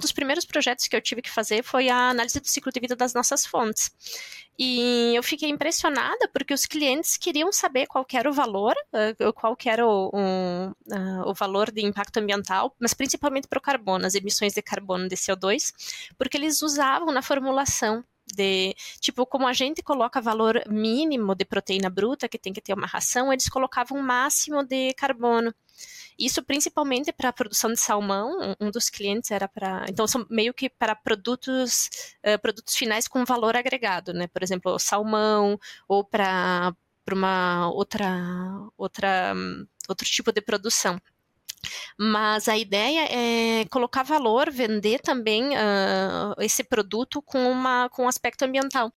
dos primeiros projetos que eu tive que fazer foi a análise do ciclo de vida das nossas fontes. E eu fiquei impressionada porque os clientes queriam saber qual era o valor, uh, qual era o, o, uh, o, valor de impacto ambiental, mas principalmente para o carbono, as emissões de carbono de CO2, porque eles usavam na formulação de tipo como a gente coloca valor mínimo de proteína bruta que tem que ter uma ração, eles colocavam um máximo de carbono. Isso principalmente para a produção de salmão, um dos clientes era para, então são meio que para produtos uh, produtos finais com valor agregado, né? Por exemplo, salmão ou para uma outra outra outro tipo de produção. Mas a ideia é colocar valor, vender também uh, esse produto com, uma, com um aspecto ambiental.